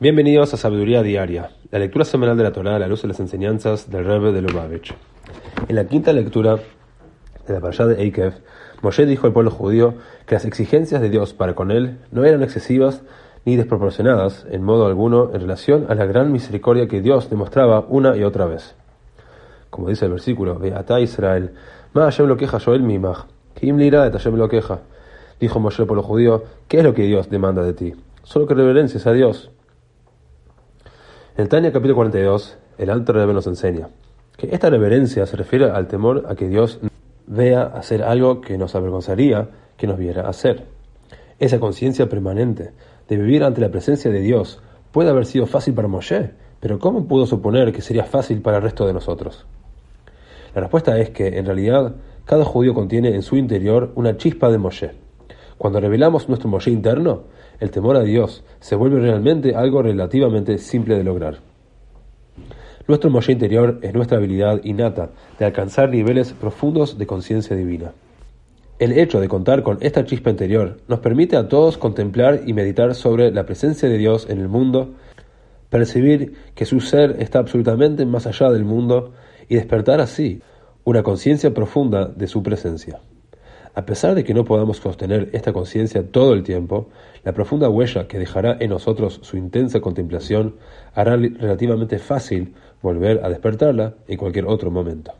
Bienvenidos a Sabiduría Diaria, la lectura semanal de la Torá a la luz de las enseñanzas del Rebbe de Lubavitch. En la quinta lectura de la parashá de Eikev, Moshe dijo al pueblo judío que las exigencias de Dios para con él no eran excesivas ni desproporcionadas en modo alguno en relación a la gran misericordia que Dios demostraba una y otra vez. Como dice el versículo, Beata Israel, Ma Hashem lo queja Joel Mimach, Kim lira de Hashem lo queja. Dijo Moshe al pueblo judío, ¿qué es lo que Dios demanda de ti? Solo que reverencies a Dios el Tania capítulo 42, el Alto Rebbe nos enseña que esta reverencia se refiere al temor a que Dios vea hacer algo que nos avergonzaría que nos viera hacer. Esa conciencia permanente de vivir ante la presencia de Dios puede haber sido fácil para Moshe, pero ¿cómo pudo suponer que sería fácil para el resto de nosotros? La respuesta es que, en realidad, cada judío contiene en su interior una chispa de Moshe. Cuando revelamos nuestro Moshe interno, el temor a Dios se vuelve realmente algo relativamente simple de lograr. Nuestro Moshe interior es nuestra habilidad innata de alcanzar niveles profundos de conciencia divina. El hecho de contar con esta chispa interior nos permite a todos contemplar y meditar sobre la presencia de Dios en el mundo, percibir que su ser está absolutamente más allá del mundo y despertar así una conciencia profunda de su presencia. A pesar de que no podamos sostener esta conciencia todo el tiempo, la profunda huella que dejará en nosotros su intensa contemplación hará relativamente fácil volver a despertarla en cualquier otro momento.